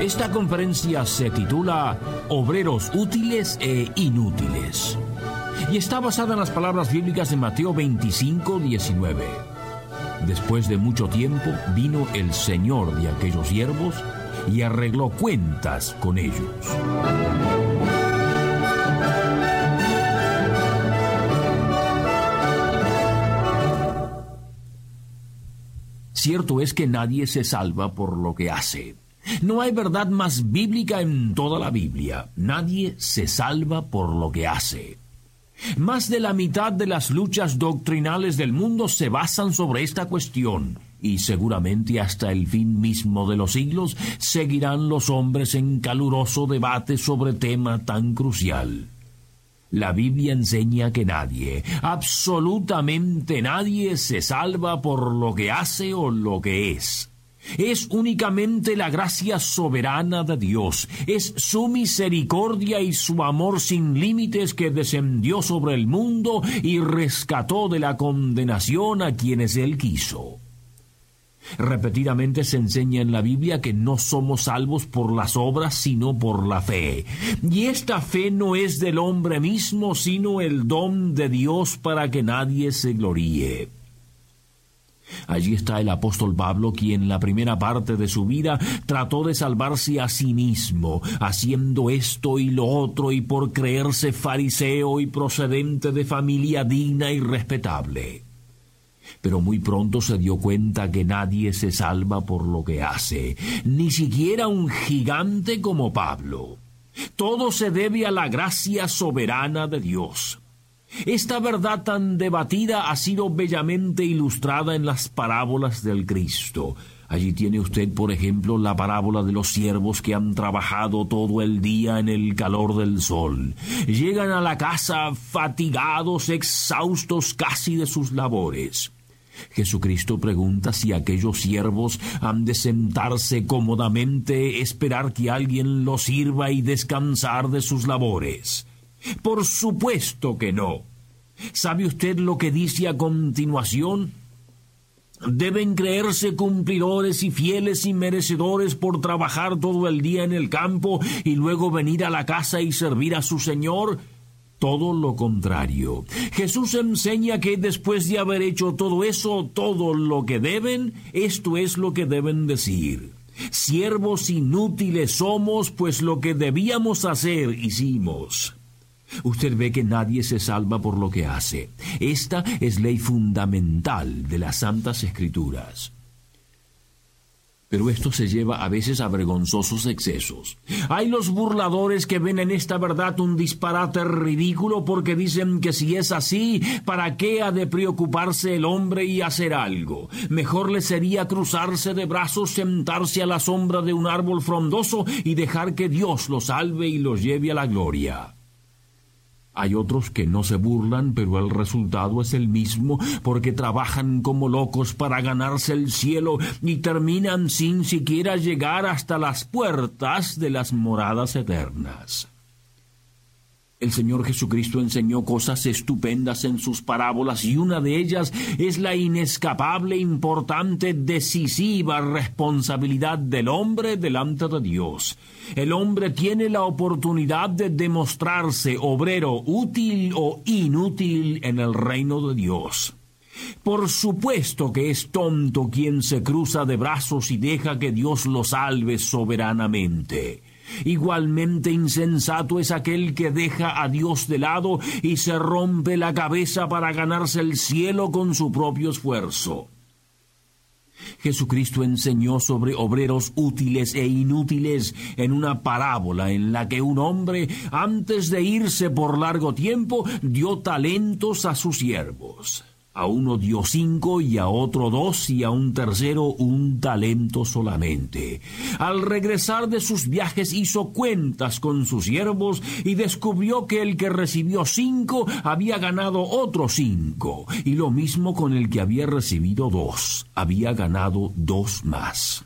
Esta conferencia se titula Obreros útiles e inútiles y está basada en las palabras bíblicas de Mateo 25, 19. Después de mucho tiempo vino el Señor de aquellos siervos y arregló cuentas con ellos. Cierto es que nadie se salva por lo que hace. No hay verdad más bíblica en toda la Biblia. Nadie se salva por lo que hace. Más de la mitad de las luchas doctrinales del mundo se basan sobre esta cuestión, y seguramente hasta el fin mismo de los siglos seguirán los hombres en caluroso debate sobre tema tan crucial. La Biblia enseña que nadie, absolutamente nadie, se salva por lo que hace o lo que es. Es únicamente la gracia soberana de Dios, es su misericordia y su amor sin límites que descendió sobre el mundo y rescató de la condenación a quienes Él quiso. Repetidamente se enseña en la Biblia que no somos salvos por las obras, sino por la fe. Y esta fe no es del hombre mismo, sino el don de Dios para que nadie se gloríe. Allí está el apóstol Pablo, quien la primera parte de su vida trató de salvarse a sí mismo, haciendo esto y lo otro y por creerse fariseo y procedente de familia digna y respetable. Pero muy pronto se dio cuenta que nadie se salva por lo que hace, ni siquiera un gigante como Pablo. Todo se debe a la gracia soberana de Dios. Esta verdad tan debatida ha sido bellamente ilustrada en las parábolas del Cristo. Allí tiene usted, por ejemplo, la parábola de los siervos que han trabajado todo el día en el calor del sol. Llegan a la casa fatigados, exhaustos casi de sus labores. Jesucristo pregunta si aquellos siervos han de sentarse cómodamente, esperar que alguien los sirva y descansar de sus labores. Por supuesto que no. ¿Sabe usted lo que dice a continuación? Deben creerse cumplidores y fieles y merecedores por trabajar todo el día en el campo y luego venir a la casa y servir a su Señor. Todo lo contrario. Jesús enseña que después de haber hecho todo eso, todo lo que deben, esto es lo que deben decir. Siervos inútiles somos, pues lo que debíamos hacer hicimos. Usted ve que nadie se salva por lo que hace. Esta es ley fundamental de las Santas Escrituras. Pero esto se lleva a veces a vergonzosos excesos. Hay los burladores que ven en esta verdad un disparate ridículo porque dicen que si es así, ¿para qué ha de preocuparse el hombre y hacer algo? Mejor le sería cruzarse de brazos, sentarse a la sombra de un árbol frondoso y dejar que Dios lo salve y lo lleve a la gloria. Hay otros que no se burlan, pero el resultado es el mismo, porque trabajan como locos para ganarse el cielo y terminan sin siquiera llegar hasta las puertas de las moradas eternas. El Señor Jesucristo enseñó cosas estupendas en sus parábolas y una de ellas es la inescapable, importante, decisiva responsabilidad del hombre delante de Dios. El hombre tiene la oportunidad de demostrarse obrero útil o inútil en el reino de Dios. Por supuesto que es tonto quien se cruza de brazos y deja que Dios lo salve soberanamente. Igualmente insensato es aquel que deja a Dios de lado y se rompe la cabeza para ganarse el cielo con su propio esfuerzo. Jesucristo enseñó sobre obreros útiles e inútiles en una parábola en la que un hombre, antes de irse por largo tiempo, dio talentos a sus siervos. A uno dio cinco y a otro dos y a un tercero un talento solamente. Al regresar de sus viajes hizo cuentas con sus siervos y descubrió que el que recibió cinco había ganado otros cinco y lo mismo con el que había recibido dos, había ganado dos más.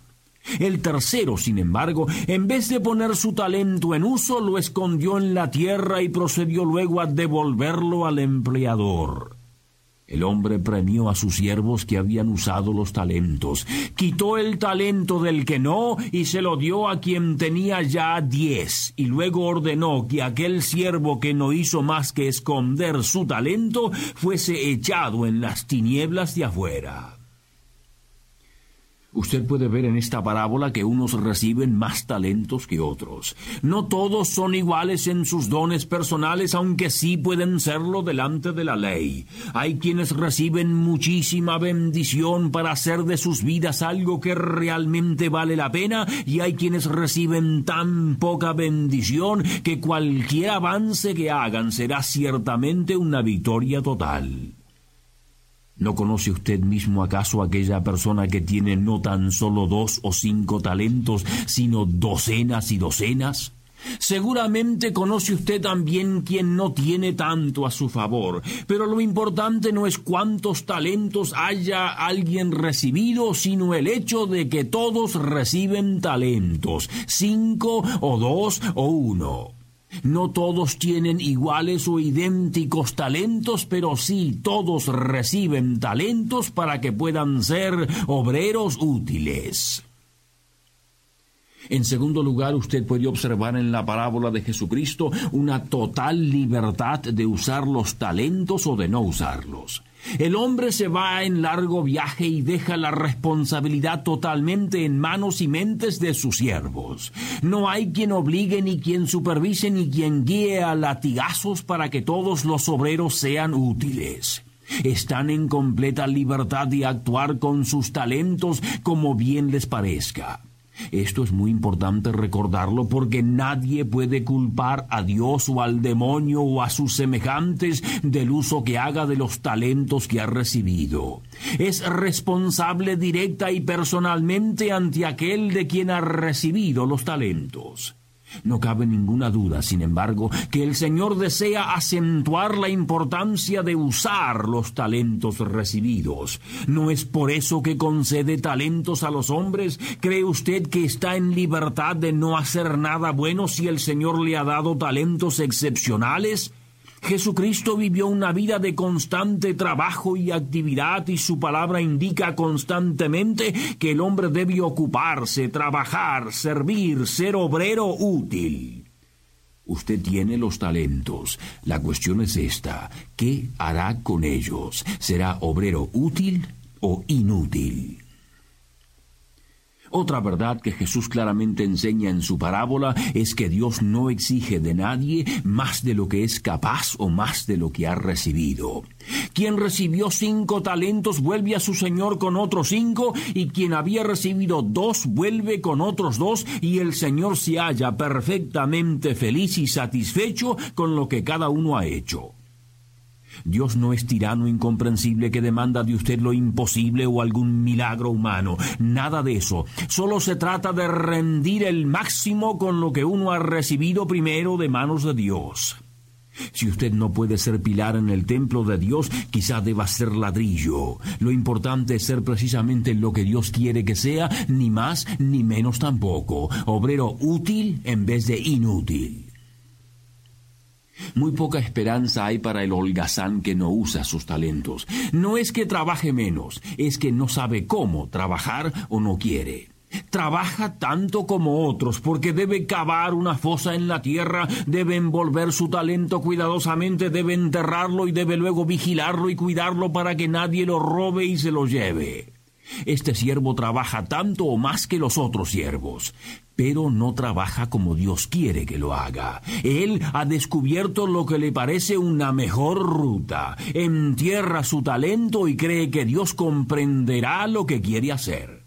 El tercero, sin embargo, en vez de poner su talento en uso, lo escondió en la tierra y procedió luego a devolverlo al empleador. El hombre premió a sus siervos que habían usado los talentos, quitó el talento del que no y se lo dio a quien tenía ya diez, y luego ordenó que aquel siervo que no hizo más que esconder su talento fuese echado en las tinieblas de afuera. Usted puede ver en esta parábola que unos reciben más talentos que otros. No todos son iguales en sus dones personales, aunque sí pueden serlo delante de la ley. Hay quienes reciben muchísima bendición para hacer de sus vidas algo que realmente vale la pena, y hay quienes reciben tan poca bendición que cualquier avance que hagan será ciertamente una victoria total. ¿No conoce usted mismo acaso aquella persona que tiene no tan solo dos o cinco talentos, sino docenas y docenas? Seguramente conoce usted también quien no tiene tanto a su favor, pero lo importante no es cuántos talentos haya alguien recibido, sino el hecho de que todos reciben talentos, cinco o dos o uno. No todos tienen iguales o idénticos talentos, pero sí todos reciben talentos para que puedan ser obreros útiles. En segundo lugar, usted puede observar en la parábola de Jesucristo una total libertad de usar los talentos o de no usarlos. El hombre se va en largo viaje y deja la responsabilidad totalmente en manos y mentes de sus siervos. No hay quien obligue ni quien supervise ni quien guíe a latigazos para que todos los obreros sean útiles. Están en completa libertad de actuar con sus talentos como bien les parezca. Esto es muy importante recordarlo porque nadie puede culpar a Dios o al demonio o a sus semejantes del uso que haga de los talentos que ha recibido. Es responsable directa y personalmente ante aquel de quien ha recibido los talentos. No cabe ninguna duda, sin embargo, que el Señor desea acentuar la importancia de usar los talentos recibidos. ¿No es por eso que concede talentos a los hombres? ¿Cree usted que está en libertad de no hacer nada bueno si el Señor le ha dado talentos excepcionales? Jesucristo vivió una vida de constante trabajo y actividad y su palabra indica constantemente que el hombre debe ocuparse, trabajar, servir, ser obrero útil. Usted tiene los talentos. La cuestión es esta. ¿Qué hará con ellos? ¿Será obrero útil o inútil? Otra verdad que Jesús claramente enseña en su parábola es que Dios no exige de nadie más de lo que es capaz o más de lo que ha recibido. Quien recibió cinco talentos vuelve a su Señor con otros cinco, y quien había recibido dos vuelve con otros dos, y el Señor se halla perfectamente feliz y satisfecho con lo que cada uno ha hecho. Dios no es tirano incomprensible que demanda de usted lo imposible o algún milagro humano. Nada de eso. Solo se trata de rendir el máximo con lo que uno ha recibido primero de manos de Dios. Si usted no puede ser pilar en el templo de Dios, quizá deba ser ladrillo. Lo importante es ser precisamente lo que Dios quiere que sea, ni más ni menos tampoco. Obrero útil en vez de inútil. Muy poca esperanza hay para el holgazán que no usa sus talentos. No es que trabaje menos, es que no sabe cómo trabajar o no quiere. Trabaja tanto como otros porque debe cavar una fosa en la tierra, debe envolver su talento cuidadosamente, debe enterrarlo y debe luego vigilarlo y cuidarlo para que nadie lo robe y se lo lleve. Este siervo trabaja tanto o más que los otros siervos, pero no trabaja como Dios quiere que lo haga. Él ha descubierto lo que le parece una mejor ruta, entierra su talento y cree que Dios comprenderá lo que quiere hacer.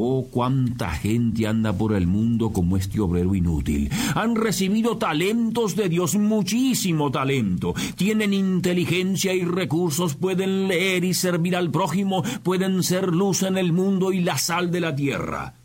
Oh, cuánta gente anda por el mundo como este obrero inútil. Han recibido talentos de Dios, muchísimo talento. Tienen inteligencia y recursos, pueden leer y servir al prójimo, pueden ser luz en el mundo y la sal de la tierra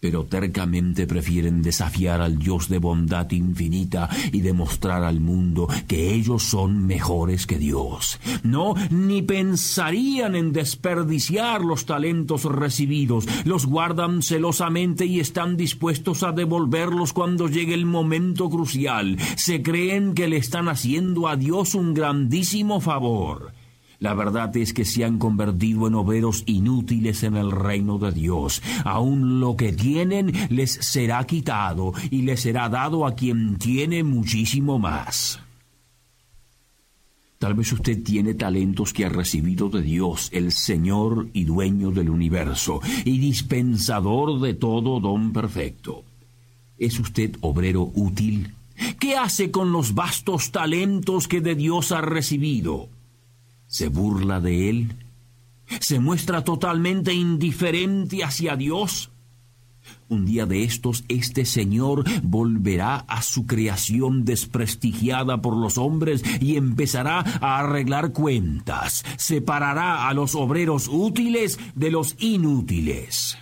pero tercamente prefieren desafiar al Dios de bondad infinita y demostrar al mundo que ellos son mejores que Dios. No, ni pensarían en desperdiciar los talentos recibidos, los guardan celosamente y están dispuestos a devolverlos cuando llegue el momento crucial. Se creen que le están haciendo a Dios un grandísimo favor. La verdad es que se han convertido en obreros inútiles en el reino de Dios. Aún lo que tienen les será quitado y les será dado a quien tiene muchísimo más. Tal vez usted tiene talentos que ha recibido de Dios, el Señor y dueño del universo, y dispensador de todo don perfecto. ¿Es usted obrero útil? ¿Qué hace con los vastos talentos que de Dios ha recibido? Se burla de él, se muestra totalmente indiferente hacia Dios. Un día de estos, este Señor volverá a su creación desprestigiada por los hombres y empezará a arreglar cuentas, separará a los obreros útiles de los inútiles.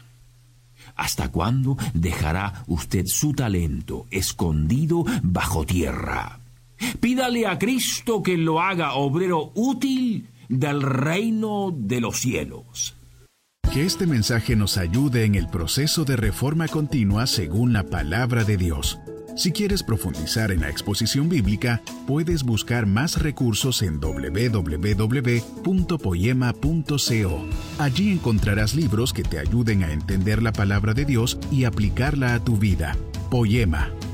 ¿Hasta cuándo dejará usted su talento escondido bajo tierra? Pídale a Cristo que lo haga obrero útil del reino de los cielos. Que este mensaje nos ayude en el proceso de reforma continua según la palabra de Dios. Si quieres profundizar en la exposición bíblica, puedes buscar más recursos en www.poema.co. Allí encontrarás libros que te ayuden a entender la palabra de Dios y aplicarla a tu vida. Poema,